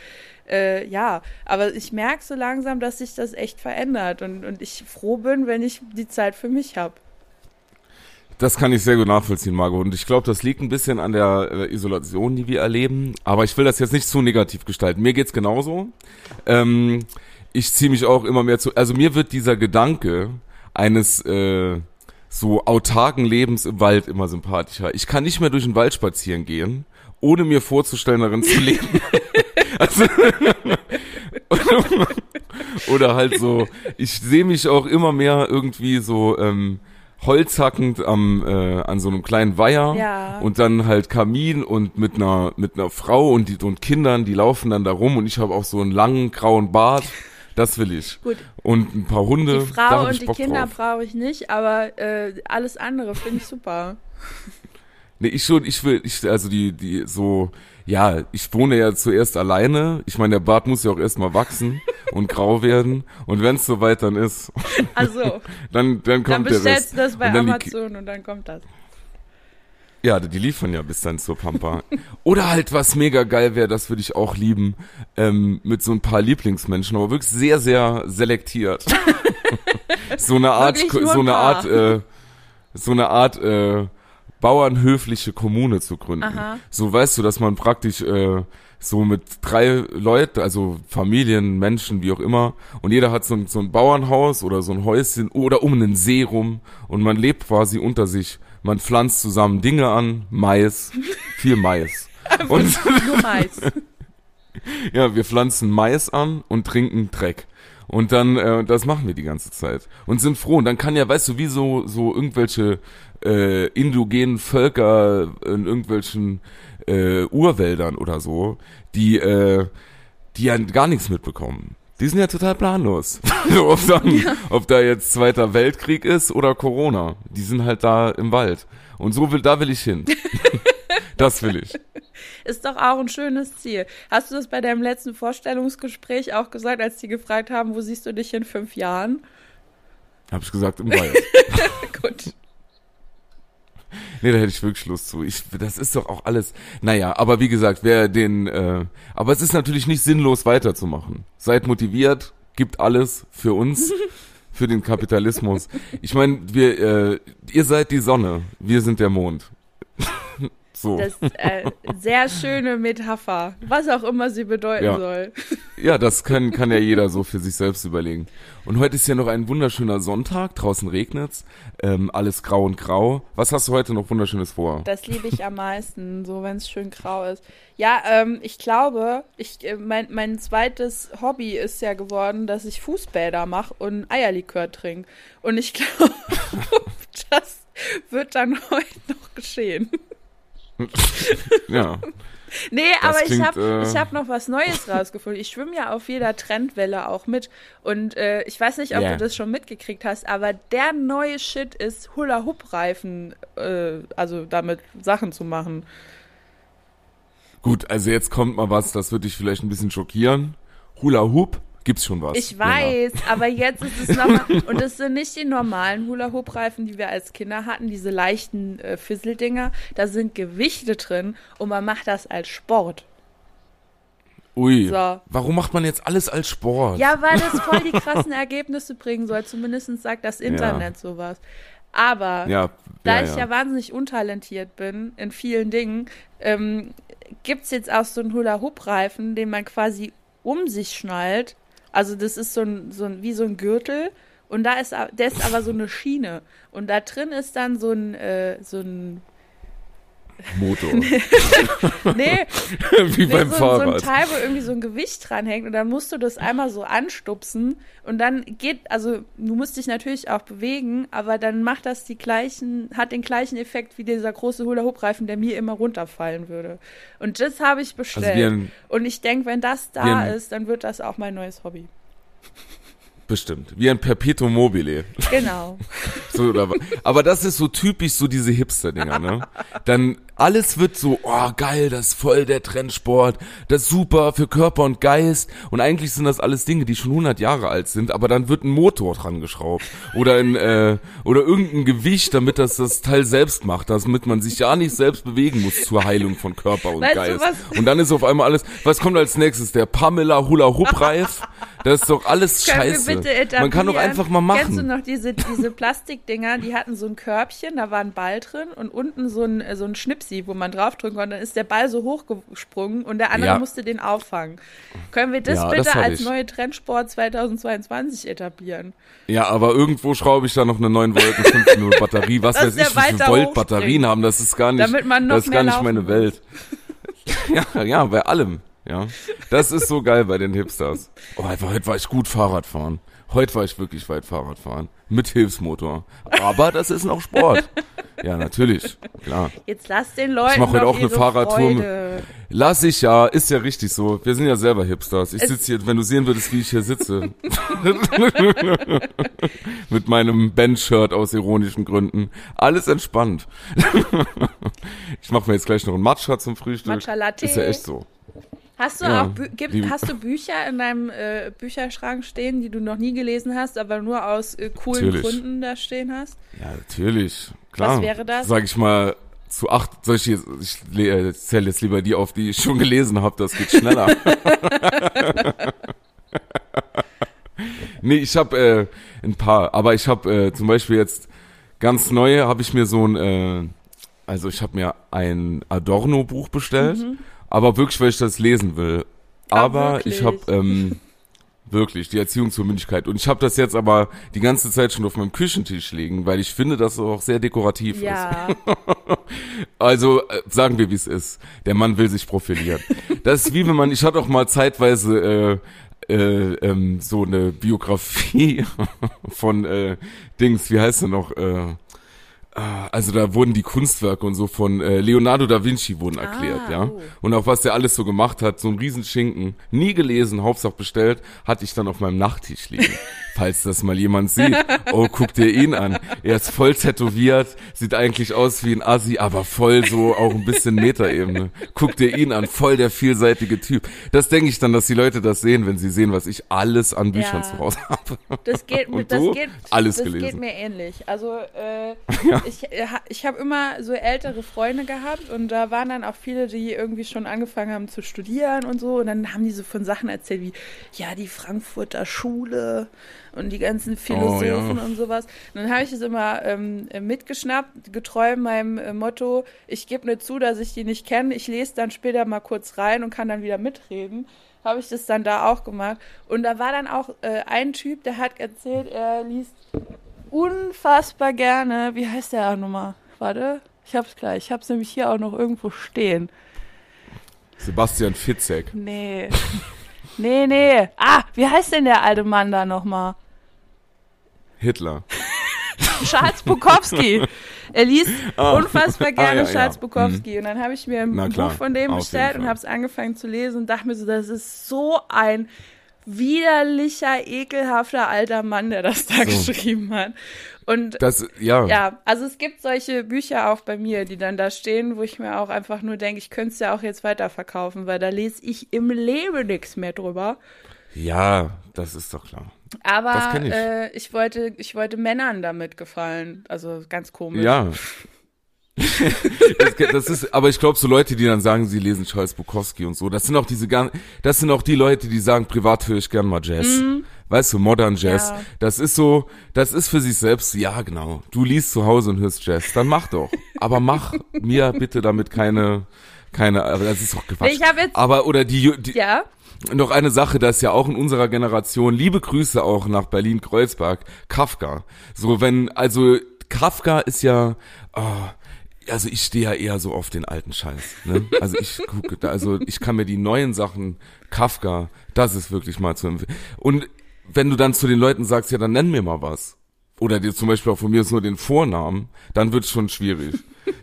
äh, ja, aber ich merke so langsam, dass sich das echt verändert und, und ich froh bin, wenn ich die Zeit für mich habe. Das kann ich sehr gut nachvollziehen, Margot. Und ich glaube, das liegt ein bisschen an der äh, Isolation, die wir erleben. Aber ich will das jetzt nicht zu negativ gestalten. Mir geht's genauso. Ähm, ich ziehe mich auch immer mehr zu. Also mir wird dieser Gedanke eines äh, so autarken Lebens im Wald immer sympathischer. Ich kann nicht mehr durch den Wald spazieren gehen, ohne mir vorzustellen, darin zu leben. <laughs> also, <laughs> oder halt so, ich sehe mich auch immer mehr irgendwie so ähm, holzhackend am äh, an so einem kleinen Weiher ja. und dann halt Kamin und mit einer mit einer Frau und die und Kindern, die laufen dann da rum und ich habe auch so einen langen grauen Bart das will ich. Gut. Und ein paar Hunde. Die Frau und die Kinder brauche ich nicht, aber äh, alles andere finde ich super. Nee, ich schon, ich will, ich, also die, die, so, ja, ich wohne ja zuerst alleine. Ich meine, der Bart muss ja auch erstmal wachsen <laughs> und grau werden. Und wenn es soweit dann ist, also, <laughs> dann, dann kommt dann der Rest. Dann bestellst du das bei Amazon und dann kommt das. Ja, die liefern ja bis dann zur Pampa. Oder halt, was mega geil wäre, das würde ich auch lieben, ähm, mit so ein paar Lieblingsmenschen, aber wirklich sehr, sehr selektiert. <laughs> so eine Art, so eine Art, äh, so eine Art, äh, bauernhöfliche Kommune zu gründen. Aha. So weißt du, dass man praktisch äh, so mit drei Leuten, also Familien, Menschen, wie auch immer, und jeder hat so ein, so ein Bauernhaus oder so ein Häuschen oder um einen See rum und man lebt quasi unter sich. Man pflanzt zusammen Dinge an, Mais, viel Mais. <laughs> und nur Mais. <laughs> ja, wir pflanzen Mais an und trinken Dreck. Und dann, äh, das machen wir die ganze Zeit. Und sind froh. Und dann kann ja, weißt du, wie so, so irgendwelche äh, indogenen Völker in irgendwelchen äh, Urwäldern oder so, die, äh, die ja gar nichts mitbekommen. Die sind ja total planlos. <laughs> ob, dann, ja. ob da jetzt Zweiter Weltkrieg ist oder Corona. Die sind halt da im Wald. Und so will, da will ich hin. <laughs> das will ich. Ist doch auch ein schönes Ziel. Hast du das bei deinem letzten Vorstellungsgespräch auch gesagt, als die gefragt haben, wo siehst du dich in fünf Jahren? Hab ich gesagt, im Wald. <laughs> Gut. Nee, da hätte ich wirklich Lust zu. Ich, das ist doch auch alles. Naja, aber wie gesagt, wer den, äh, aber es ist natürlich nicht sinnlos weiterzumachen. Seid motiviert, gibt alles für uns, <laughs> für den Kapitalismus. Ich meine, wir, äh, ihr seid die Sonne, wir sind der Mond. So. Das äh, sehr schöne Metapher, was auch immer sie bedeuten ja. soll. Ja, das kann, kann ja jeder so für sich selbst überlegen. Und heute ist ja noch ein wunderschöner Sonntag, draußen regnet's, ähm, alles grau und grau. Was hast du heute noch wunderschönes vor? Das liebe ich am meisten, so wenn es schön grau ist. Ja, ähm, ich glaube, ich, äh, mein, mein zweites Hobby ist ja geworden, dass ich Fußbäder mache und Eierlikör trinke. Und ich <laughs> glaube, das wird dann <laughs> heute noch geschehen. <laughs> ja. Nee, das aber klingt, ich habe äh, ich hab noch was Neues rausgefunden. Ich schwimme ja auf jeder Trendwelle auch mit. Und äh, ich weiß nicht, ob yeah. du das schon mitgekriegt hast, aber der neue Shit ist Hula-Hoop-Reifen, äh, also damit Sachen zu machen. Gut, also jetzt kommt mal was, das wird dich vielleicht ein bisschen schockieren. Hula-Hoop gibt's schon was. Ich weiß, länger. aber jetzt ist es nochmal. und es sind nicht die normalen Hula-Hoop-Reifen, die wir als Kinder hatten, diese leichten äh, Fisseldinger. Da sind Gewichte drin und man macht das als Sport. Ui. So. Warum macht man jetzt alles als Sport? Ja, weil das <laughs> voll die krassen Ergebnisse bringen soll. Zumindest sagt das Internet ja. sowas. Aber ja, da ja, ich ja. wahnsinnig untalentiert bin in vielen Dingen, ähm, gibt es jetzt auch so einen Hula-Hoop-Reifen, den man quasi um sich schnallt also das ist so ein, so ein wie so ein Gürtel. Und da ist, der ist aber so eine Schiene. Und da drin ist dann so ein, äh, so ein Motor. <laughs> nee, <laughs> wie beim so, Fahrrad. So ein Teil, wo irgendwie so ein Gewicht dranhängt und dann musst du das einmal so anstupsen und dann geht, also du musst dich natürlich auch bewegen, aber dann macht das die gleichen, hat den gleichen Effekt wie dieser große Hula-Hoop-Reifen, der mir immer runterfallen würde. Und das habe ich bestellt. Also ein, und ich denke, wenn das da ist, dann wird das auch mein neues Hobby. Bestimmt. Wie ein Perpetuum mobile. Genau. <laughs> so, aber das ist so typisch so diese Hipster-Dinger, ne? Dann alles wird so, oh geil, das ist voll der Trendsport, das ist super für Körper und Geist. Und eigentlich sind das alles Dinge, die schon 100 Jahre alt sind, aber dann wird ein Motor dran geschraubt. Oder ein, äh, oder irgendein Gewicht, damit das das Teil selbst macht, damit man sich ja nicht selbst bewegen muss zur Heilung von Körper und weißt Geist. Und dann ist auf einmal alles, was kommt als nächstes? Der Pamela Hula Hoop Reif? Das ist doch alles scheiße. Man kann doch einfach mal machen. Kennst du noch diese, diese Plastikdinger, die hatten so ein Körbchen, da war ein Ball drin und unten so ein, so ein Schnipsi, wo man draufdrücken konnte. Dann ist der Ball so hochgesprungen und der andere ja. musste den auffangen. Können wir das ja, bitte das als ich. neue Trendsport 2022 etablieren? Ja, aber irgendwo schraube ich da noch eine 9 Volt 5 Batterie. Was weiß ich, wie viele Volt Batterien haben. Das ist gar nicht, das ist gar nicht meine Welt. <laughs> ja, ja, bei allem. Ja, das ist so geil bei den Hipsters. Oh, heute war ich gut Fahrrad fahren. Heute war ich wirklich weit Fahrrad fahren. Mit Hilfsmotor. Aber das ist noch Sport. Ja, natürlich. Klar. Jetzt lass den Leuten. Ich mache heute auch eine Fahrradtour. Lass ich ja, ist ja richtig so. Wir sind ja selber Hipsters. Ich sitze hier, wenn du sehen würdest, wie ich hier sitze. <laughs> Mit meinem Band-Shirt aus ironischen Gründen. Alles entspannt. <laughs> ich mache mir jetzt gleich noch einen Matcha zum Frühstück. Matcha Latte. Ist ja echt so. Hast du ja, auch gibt, hast du Bücher in deinem äh, Bücherschrank stehen, die du noch nie gelesen hast, aber nur aus äh, coolen natürlich. Gründen da stehen hast? Ja, natürlich. Klar. Was wäre das? Sag ich mal zu acht, soll ich jetzt, ich äh, zähle jetzt lieber die auf, die ich schon gelesen habe, das geht schneller. <laughs> nee, ich habe äh, ein paar, aber ich habe äh, zum Beispiel jetzt ganz neue, habe ich mir so ein äh, also ich habe mir ein Adorno-Buch bestellt, mhm. Aber wirklich, weil ich das lesen will. Aber Ach, ich habe ähm, <laughs> Wirklich, die Erziehung zur Mündigkeit. Und ich habe das jetzt aber die ganze Zeit schon auf meinem Küchentisch liegen, weil ich finde, dass es auch sehr dekorativ ja. ist. <laughs> also äh, sagen wir, wie es ist. Der Mann will sich profilieren. <laughs> Das ist wie wenn man, ich hatte auch mal zeitweise äh, äh, ähm, so eine Biografie von äh, Dings, wie heißt er noch? Äh, also da wurden die Kunstwerke und so von äh, Leonardo da Vinci wurden erklärt, ah, ja. Oh. Und auch was der alles so gemacht hat, so ein Riesenschinken, nie gelesen, Hauptsache bestellt, hatte ich dann auf meinem Nachttisch liegen. <laughs> Falls das mal jemand sieht. Oh, guck dir ihn an. Er ist voll tätowiert, sieht eigentlich aus wie ein Assi, aber voll so auch ein bisschen Metaebene. Guck dir ihn an, voll der vielseitige Typ. Das denke ich dann, dass die Leute das sehen, wenn sie sehen, was ich alles an Büchern ja. zu Hause habe. Das geht, <laughs> und das geht, alles das gelesen. geht mir ähnlich. Also äh, <laughs> ja. <laughs> ich, äh, ich habe immer so ältere Freunde gehabt und da waren dann auch viele, die irgendwie schon angefangen haben zu studieren und so. Und dann haben die so von Sachen erzählt wie, ja, die Frankfurter Schule und die ganzen Philosophen oh, ja. und sowas. Und dann habe ich es immer ähm, mitgeschnappt, getreu meinem äh, Motto, ich gebe nicht zu, dass ich die nicht kenne, ich lese dann später mal kurz rein und kann dann wieder mitreden. Habe ich das dann da auch gemacht. Und da war dann auch äh, ein Typ, der hat erzählt, er liest unfassbar gerne, wie heißt der auch nochmal? Warte, ich hab's gleich. Ich hab's nämlich hier auch noch irgendwo stehen. Sebastian Fitzek. Nee. Nee, nee. Ah, wie heißt denn der alte Mann da nochmal? Hitler. <laughs> Charles Bukowski. Er liest oh. unfassbar gerne ah, ja, Charles ja. Bukowski. Mhm. Und dann habe ich mir ein Buch von dem bestellt und habe es angefangen zu lesen und dachte mir so, das ist so ein widerlicher, ekelhafter alter Mann, der das da so. geschrieben hat. Und das, ja. ja, also es gibt solche Bücher auch bei mir, die dann da stehen, wo ich mir auch einfach nur denke, ich könnte es ja auch jetzt weiterverkaufen, weil da lese ich im Leben nichts mehr drüber. Ja, das ist doch klar. Aber ich. Äh, ich. wollte, ich wollte Männern damit gefallen. Also ganz komisch. Ja. <laughs> das, das, ist, aber ich glaube, so Leute, die dann sagen, sie lesen Charles Bukowski und so, das sind auch diese, das sind auch die Leute, die sagen, privat höre ich gern mal Jazz. Mhm. Weißt du, Modern Jazz. Ja. Das ist so, das ist für sich selbst, ja genau. Du liest zu Hause und hörst Jazz, dann mach doch. Aber mach mir bitte damit keine, keine, aber das ist doch Quatsch. Ich jetzt, aber, oder die, die ja? noch eine Sache, das ist ja auch in unserer Generation, liebe Grüße auch nach Berlin-Kreuzberg, Kafka. So, wenn, also, Kafka ist ja, oh, also ich stehe ja eher so auf den alten Scheiß. Ne? Also ich gucke, also ich kann mir die neuen Sachen, Kafka, das ist wirklich mal zu empfehlen. Und wenn du dann zu den Leuten sagst, ja, dann nenn mir mal was. Oder dir zum Beispiel auch von mir ist nur den Vornamen, dann wird's schon schwierig.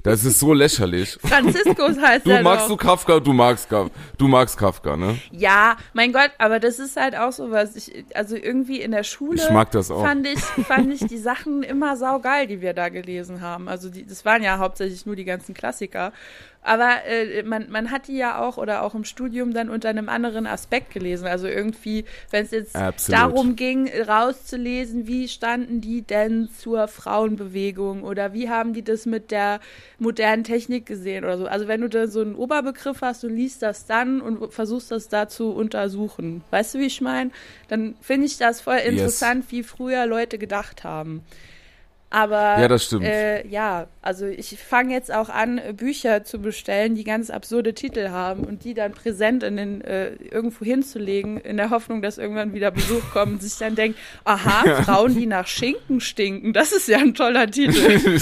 Das ist so lächerlich. Franziskus <laughs> heißt du er magst doch. du Kafka, du magst Kafka, du magst Kafka, ne? Ja, mein Gott, aber das ist halt auch so was. Ich, also irgendwie in der Schule ich mag das auch. fand ich fand ich die Sachen immer saugeil, die wir da gelesen haben. Also die, das waren ja hauptsächlich nur die ganzen Klassiker. Aber äh, man, man hat die ja auch oder auch im Studium dann unter einem anderen Aspekt gelesen. Also irgendwie, wenn es jetzt Absolut. darum ging, rauszulesen, wie standen die denn zur Frauenbewegung oder wie haben die das mit der modernen Technik gesehen oder so. Also wenn du da so einen Oberbegriff hast und liest das dann und versuchst das da zu untersuchen. Weißt du, wie ich meine? Dann finde ich das voll interessant, yes. wie früher Leute gedacht haben. Aber ja, das stimmt. Äh, ja, also ich fange jetzt auch an, Bücher zu bestellen, die ganz absurde Titel haben und die dann präsent in den äh, irgendwo hinzulegen, in der Hoffnung, dass irgendwann wieder Besuch kommt und sich dann denkt, aha, <laughs> ja. Frauen, die nach Schinken stinken, das ist ja ein toller Titel. <laughs>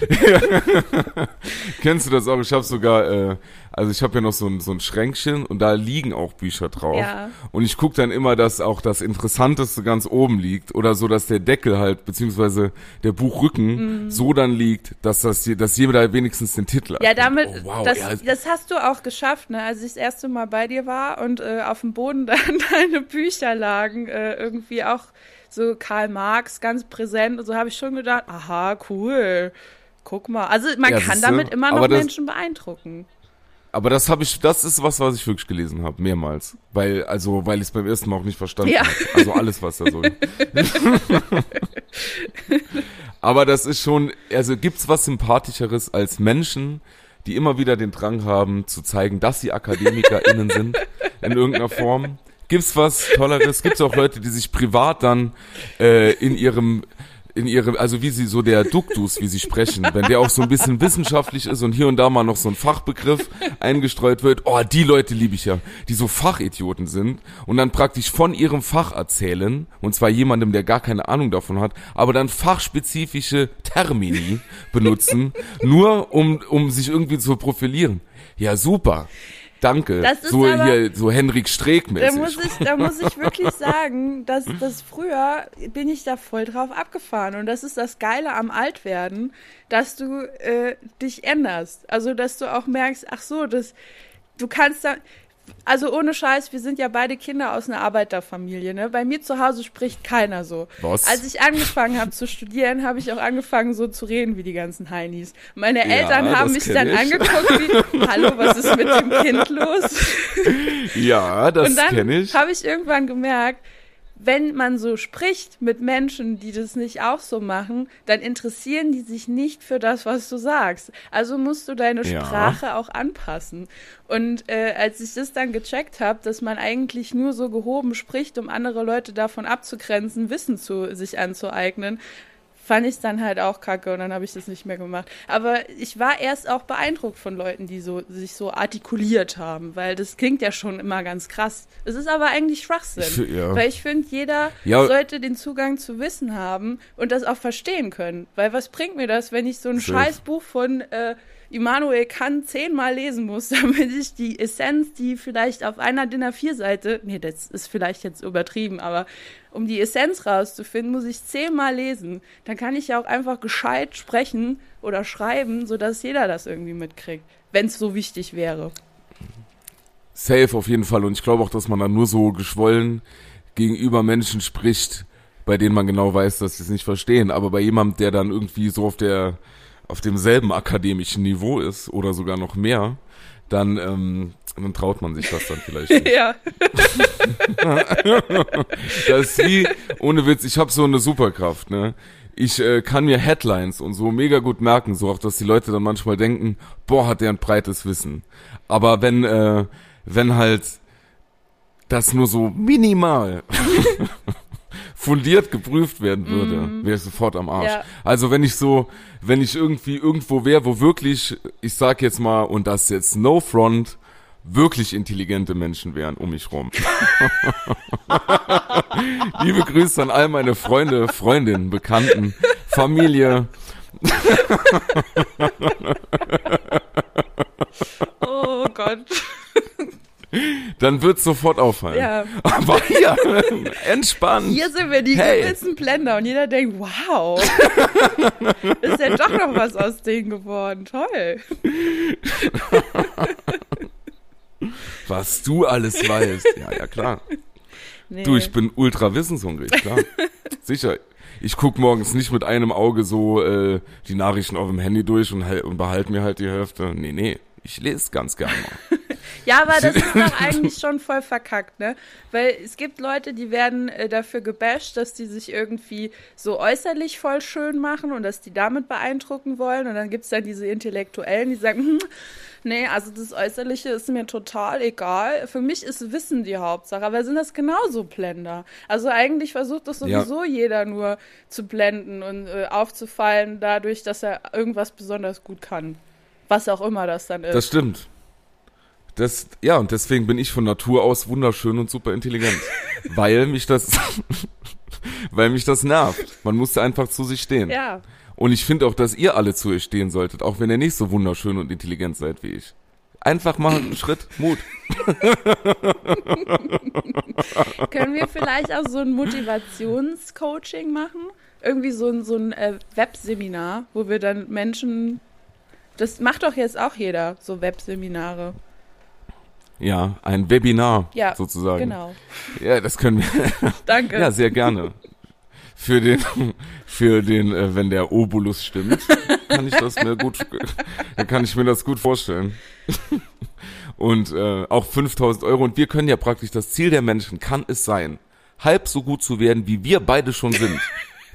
<laughs> Kennst du das auch? Ich habe sogar äh, also ich habe ja noch so ein, so ein Schränkchen und da liegen auch Bücher drauf. Ja. Und ich gucke dann immer, dass auch das Interessanteste ganz oben liegt oder so, dass der Deckel halt, beziehungsweise der Buchrücken mhm. so dann liegt, dass das dass jeder wenigstens den Titel hat. Ja, damit, oh, wow, das, ja. das hast du auch geschafft, ne? Als ich das erste Mal bei dir war und äh, auf dem Boden <laughs> dann deine Bücher lagen, äh, irgendwie auch so Karl Marx ganz präsent und so habe ich schon gedacht, aha, cool. Guck mal. Also man ja, kann damit immer noch Menschen beeindrucken. Aber das habe ich, das ist was, was ich wirklich gelesen habe, mehrmals. Weil, also, weil ich es beim ersten Mal auch nicht verstanden ja. habe. Also alles, was da so. <laughs> <laughs> Aber das ist schon, also gibt's was Sympathischeres als Menschen, die immer wieder den Drang haben, zu zeigen, dass sie AkademikerInnen sind, in irgendeiner Form. Gibt's was Tolleres? Gibt's auch Leute, die sich privat dann äh, in ihrem in ihre, also wie sie so der Duktus, wie sie sprechen, wenn der auch so ein bisschen wissenschaftlich ist und hier und da mal noch so ein Fachbegriff eingestreut wird, oh, die Leute liebe ich ja, die so Fachidioten sind und dann praktisch von ihrem Fach erzählen, und zwar jemandem, der gar keine Ahnung davon hat, aber dann fachspezifische Termini benutzen, <laughs> nur um, um sich irgendwie zu profilieren. Ja, super. Danke. Das ist so aber, hier, so Henrik Streeck mäßig. Da muss ich, da muss ich wirklich <laughs> sagen, dass das früher bin ich da voll drauf abgefahren und das ist das Geile am Altwerden, dass du äh, dich änderst. Also dass du auch merkst, ach so, das, du kannst da, also ohne Scheiß, wir sind ja beide Kinder aus einer Arbeiterfamilie. Ne? Bei mir zu Hause spricht keiner so. Was? Als ich angefangen habe zu studieren, habe ich auch angefangen so zu reden wie die ganzen Heinis. Meine Eltern ja, haben mich dann ich. angeguckt wie, <laughs> hallo, was ist mit dem Kind los? Ja, das kenne ich. Und dann habe ich irgendwann gemerkt, wenn man so spricht mit Menschen, die das nicht auch so machen, dann interessieren die sich nicht für das, was du sagst. Also musst du deine ja. Sprache auch anpassen. Und äh, als ich das dann gecheckt habe, dass man eigentlich nur so gehoben spricht, um andere Leute davon abzugrenzen, Wissen zu sich anzueignen, fand ich dann halt auch kacke und dann habe ich das nicht mehr gemacht. Aber ich war erst auch beeindruckt von Leuten, die so sich so artikuliert haben, weil das klingt ja schon immer ganz krass. Es ist aber eigentlich Schwachsinn, ich, ja. weil ich finde, jeder ja. sollte den Zugang zu Wissen haben und das auch verstehen können. Weil was bringt mir das, wenn ich so ein Scheißbuch von äh, Immanuel Kant zehnmal lesen muss, <laughs> damit ich die Essenz, die vielleicht auf einer DIN A4-Seite, nee, das ist vielleicht jetzt übertrieben, aber um die Essenz rauszufinden, muss ich zehnmal lesen. Dann kann ich ja auch einfach gescheit sprechen oder schreiben, sodass jeder das irgendwie mitkriegt, wenn es so wichtig wäre. Safe auf jeden Fall. Und ich glaube auch, dass man dann nur so geschwollen gegenüber Menschen spricht, bei denen man genau weiß, dass sie es nicht verstehen. Aber bei jemandem, der dann irgendwie so auf der auf demselben akademischen Niveau ist oder sogar noch mehr, dann, ähm, dann traut man sich das dann vielleicht <laughs> nicht. ja. <laughs> das ist wie, ohne Witz, ich habe so eine Superkraft, ne? Ich äh, kann mir Headlines und so mega gut merken, so auch, dass die Leute dann manchmal denken, boah, hat der ein breites Wissen. Aber wenn, äh, wenn halt das nur so minimal <laughs> fundiert geprüft werden würde, mm. wäre ich sofort am Arsch. Ja. Also wenn ich so, wenn ich irgendwie irgendwo wäre, wo wirklich, ich sag jetzt mal, und das jetzt no front, wirklich intelligente Menschen wären um mich rum. <laughs> Liebe Grüße an all meine Freunde, Freundinnen, Bekannten, Familie. oh Gott dann wird sofort auffallen. Ja. Aber hier, <laughs> entspannt. Hier sind wir die hey. gewissen Blender und jeder denkt, wow, <laughs> ist ja doch noch was aus denen geworden. Toll. <laughs> was du alles weißt. Ja, ja, klar. Nee. Du, ich bin ultra wissenshungrig, klar. Sicher. Ich guck morgens nicht mit einem Auge so äh, die Nachrichten auf dem Handy durch und, und behalte mir halt die Hälfte. Nee, nee. Ich lese ganz gerne mal. Ja, aber das ist doch <laughs> eigentlich schon voll verkackt, ne? Weil es gibt Leute, die werden äh, dafür gebasht, dass die sich irgendwie so äußerlich voll schön machen und dass die damit beeindrucken wollen. Und dann gibt's dann diese Intellektuellen, die sagen, hm, nee, also das Äußerliche ist mir total egal. Für mich ist Wissen die Hauptsache. Aber sind das genauso Blender? Also eigentlich versucht das sowieso ja. jeder nur zu blenden und äh, aufzufallen dadurch, dass er irgendwas besonders gut kann. Was auch immer das dann ist. Das stimmt. Das, ja, und deswegen bin ich von Natur aus wunderschön und super intelligent. <laughs> weil mich das, weil mich das nervt. Man musste einfach zu sich stehen. Ja. Und ich finde auch, dass ihr alle zu euch stehen solltet, auch wenn ihr nicht so wunderschön und intelligent seid wie ich. Einfach mal einen Schritt Mut. <laughs> Können wir vielleicht auch so ein Motivationscoaching machen? Irgendwie so ein, so ein äh, Webseminar, wo wir dann Menschen. Das macht doch jetzt auch jeder, so Webseminare. Ja, ein Webinar ja, sozusagen. Genau. Ja, das können wir. <laughs> Danke. ja, sehr gerne. Für den, für den, äh, wenn der Obolus stimmt, kann ich das mir gut, kann ich mir das gut vorstellen. Und äh, auch 5000 Euro. Und wir können ja praktisch, das Ziel der Menschen kann es sein, halb so gut zu werden, wie wir beide schon sind.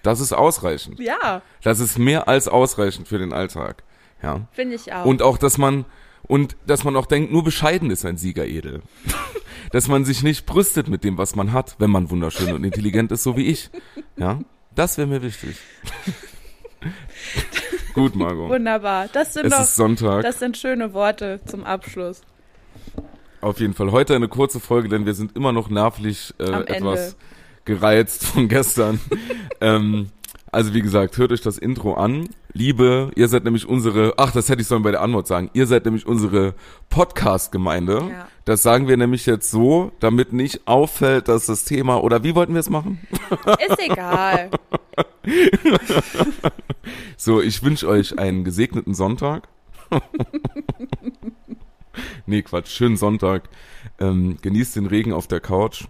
Das ist ausreichend. Ja. Das ist mehr als ausreichend für den Alltag. Ja. Finde ich auch. Und auch, dass man, und dass man auch denkt, nur bescheiden ist ein Siegeredel. <laughs> dass man sich nicht brüstet mit dem, was man hat, wenn man wunderschön und intelligent ist, so wie ich. Ja, Das wäre mir wichtig. <laughs> Gut, Margot. Wunderbar. Das sind es doch, ist Sonntag. Das sind schöne Worte zum Abschluss. Auf jeden Fall. Heute eine kurze Folge, denn wir sind immer noch nervlich äh, etwas gereizt von gestern. <laughs> ähm, also wie gesagt, hört euch das Intro an. Liebe, ihr seid nämlich unsere, ach, das hätte ich sollen bei der Antwort sagen, ihr seid nämlich unsere Podcast-Gemeinde. Ja. Das sagen wir nämlich jetzt so, damit nicht auffällt, dass das Thema, oder wie wollten wir es machen? Ist egal. <laughs> so, ich wünsche euch einen gesegneten Sonntag. <laughs> nee, Quatsch, schönen Sonntag. Ähm, genießt den Regen auf der Couch.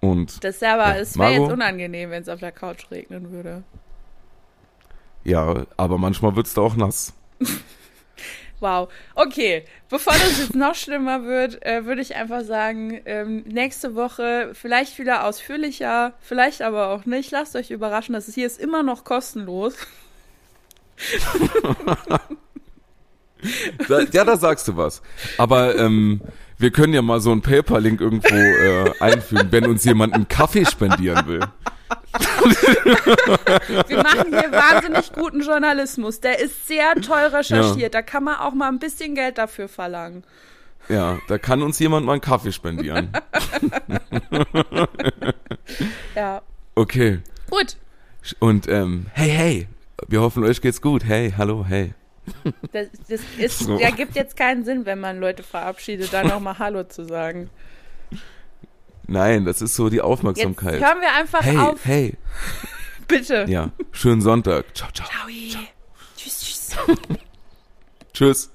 Und, das aber ja, es wäre jetzt unangenehm, wenn es auf der Couch regnen würde. Ja, aber manchmal wird's da auch nass. wow. Okay, bevor das jetzt noch schlimmer wird, äh, würde ich einfach sagen, ähm, nächste Woche vielleicht wieder ausführlicher, vielleicht aber auch nicht. Lasst euch überraschen, das ist hier ist immer noch kostenlos. ja, da sagst du was. Aber ähm, wir können ja mal so einen PayPal-Link irgendwo äh, einfügen, wenn uns jemand einen Kaffee spendieren will. <laughs> Wir machen hier wahnsinnig guten Journalismus. Der ist sehr toll recherchiert. Ja. Da kann man auch mal ein bisschen Geld dafür verlangen. Ja, da kann uns jemand mal einen Kaffee spendieren. <laughs> ja. Okay. Gut. Und ähm, hey, hey, wir hoffen, euch geht's gut. Hey, hallo, hey. Das, das ist, so. ja, gibt jetzt keinen Sinn, wenn man Leute verabschiedet, da nochmal Hallo zu sagen. Nein, das ist so die Aufmerksamkeit. Jetzt hören wir einfach hey, auf. Hey, <laughs> Bitte. Ja, schönen Sonntag. Ciao, ciao. ciao. ciao. Tschüss, tschüss. tschüss.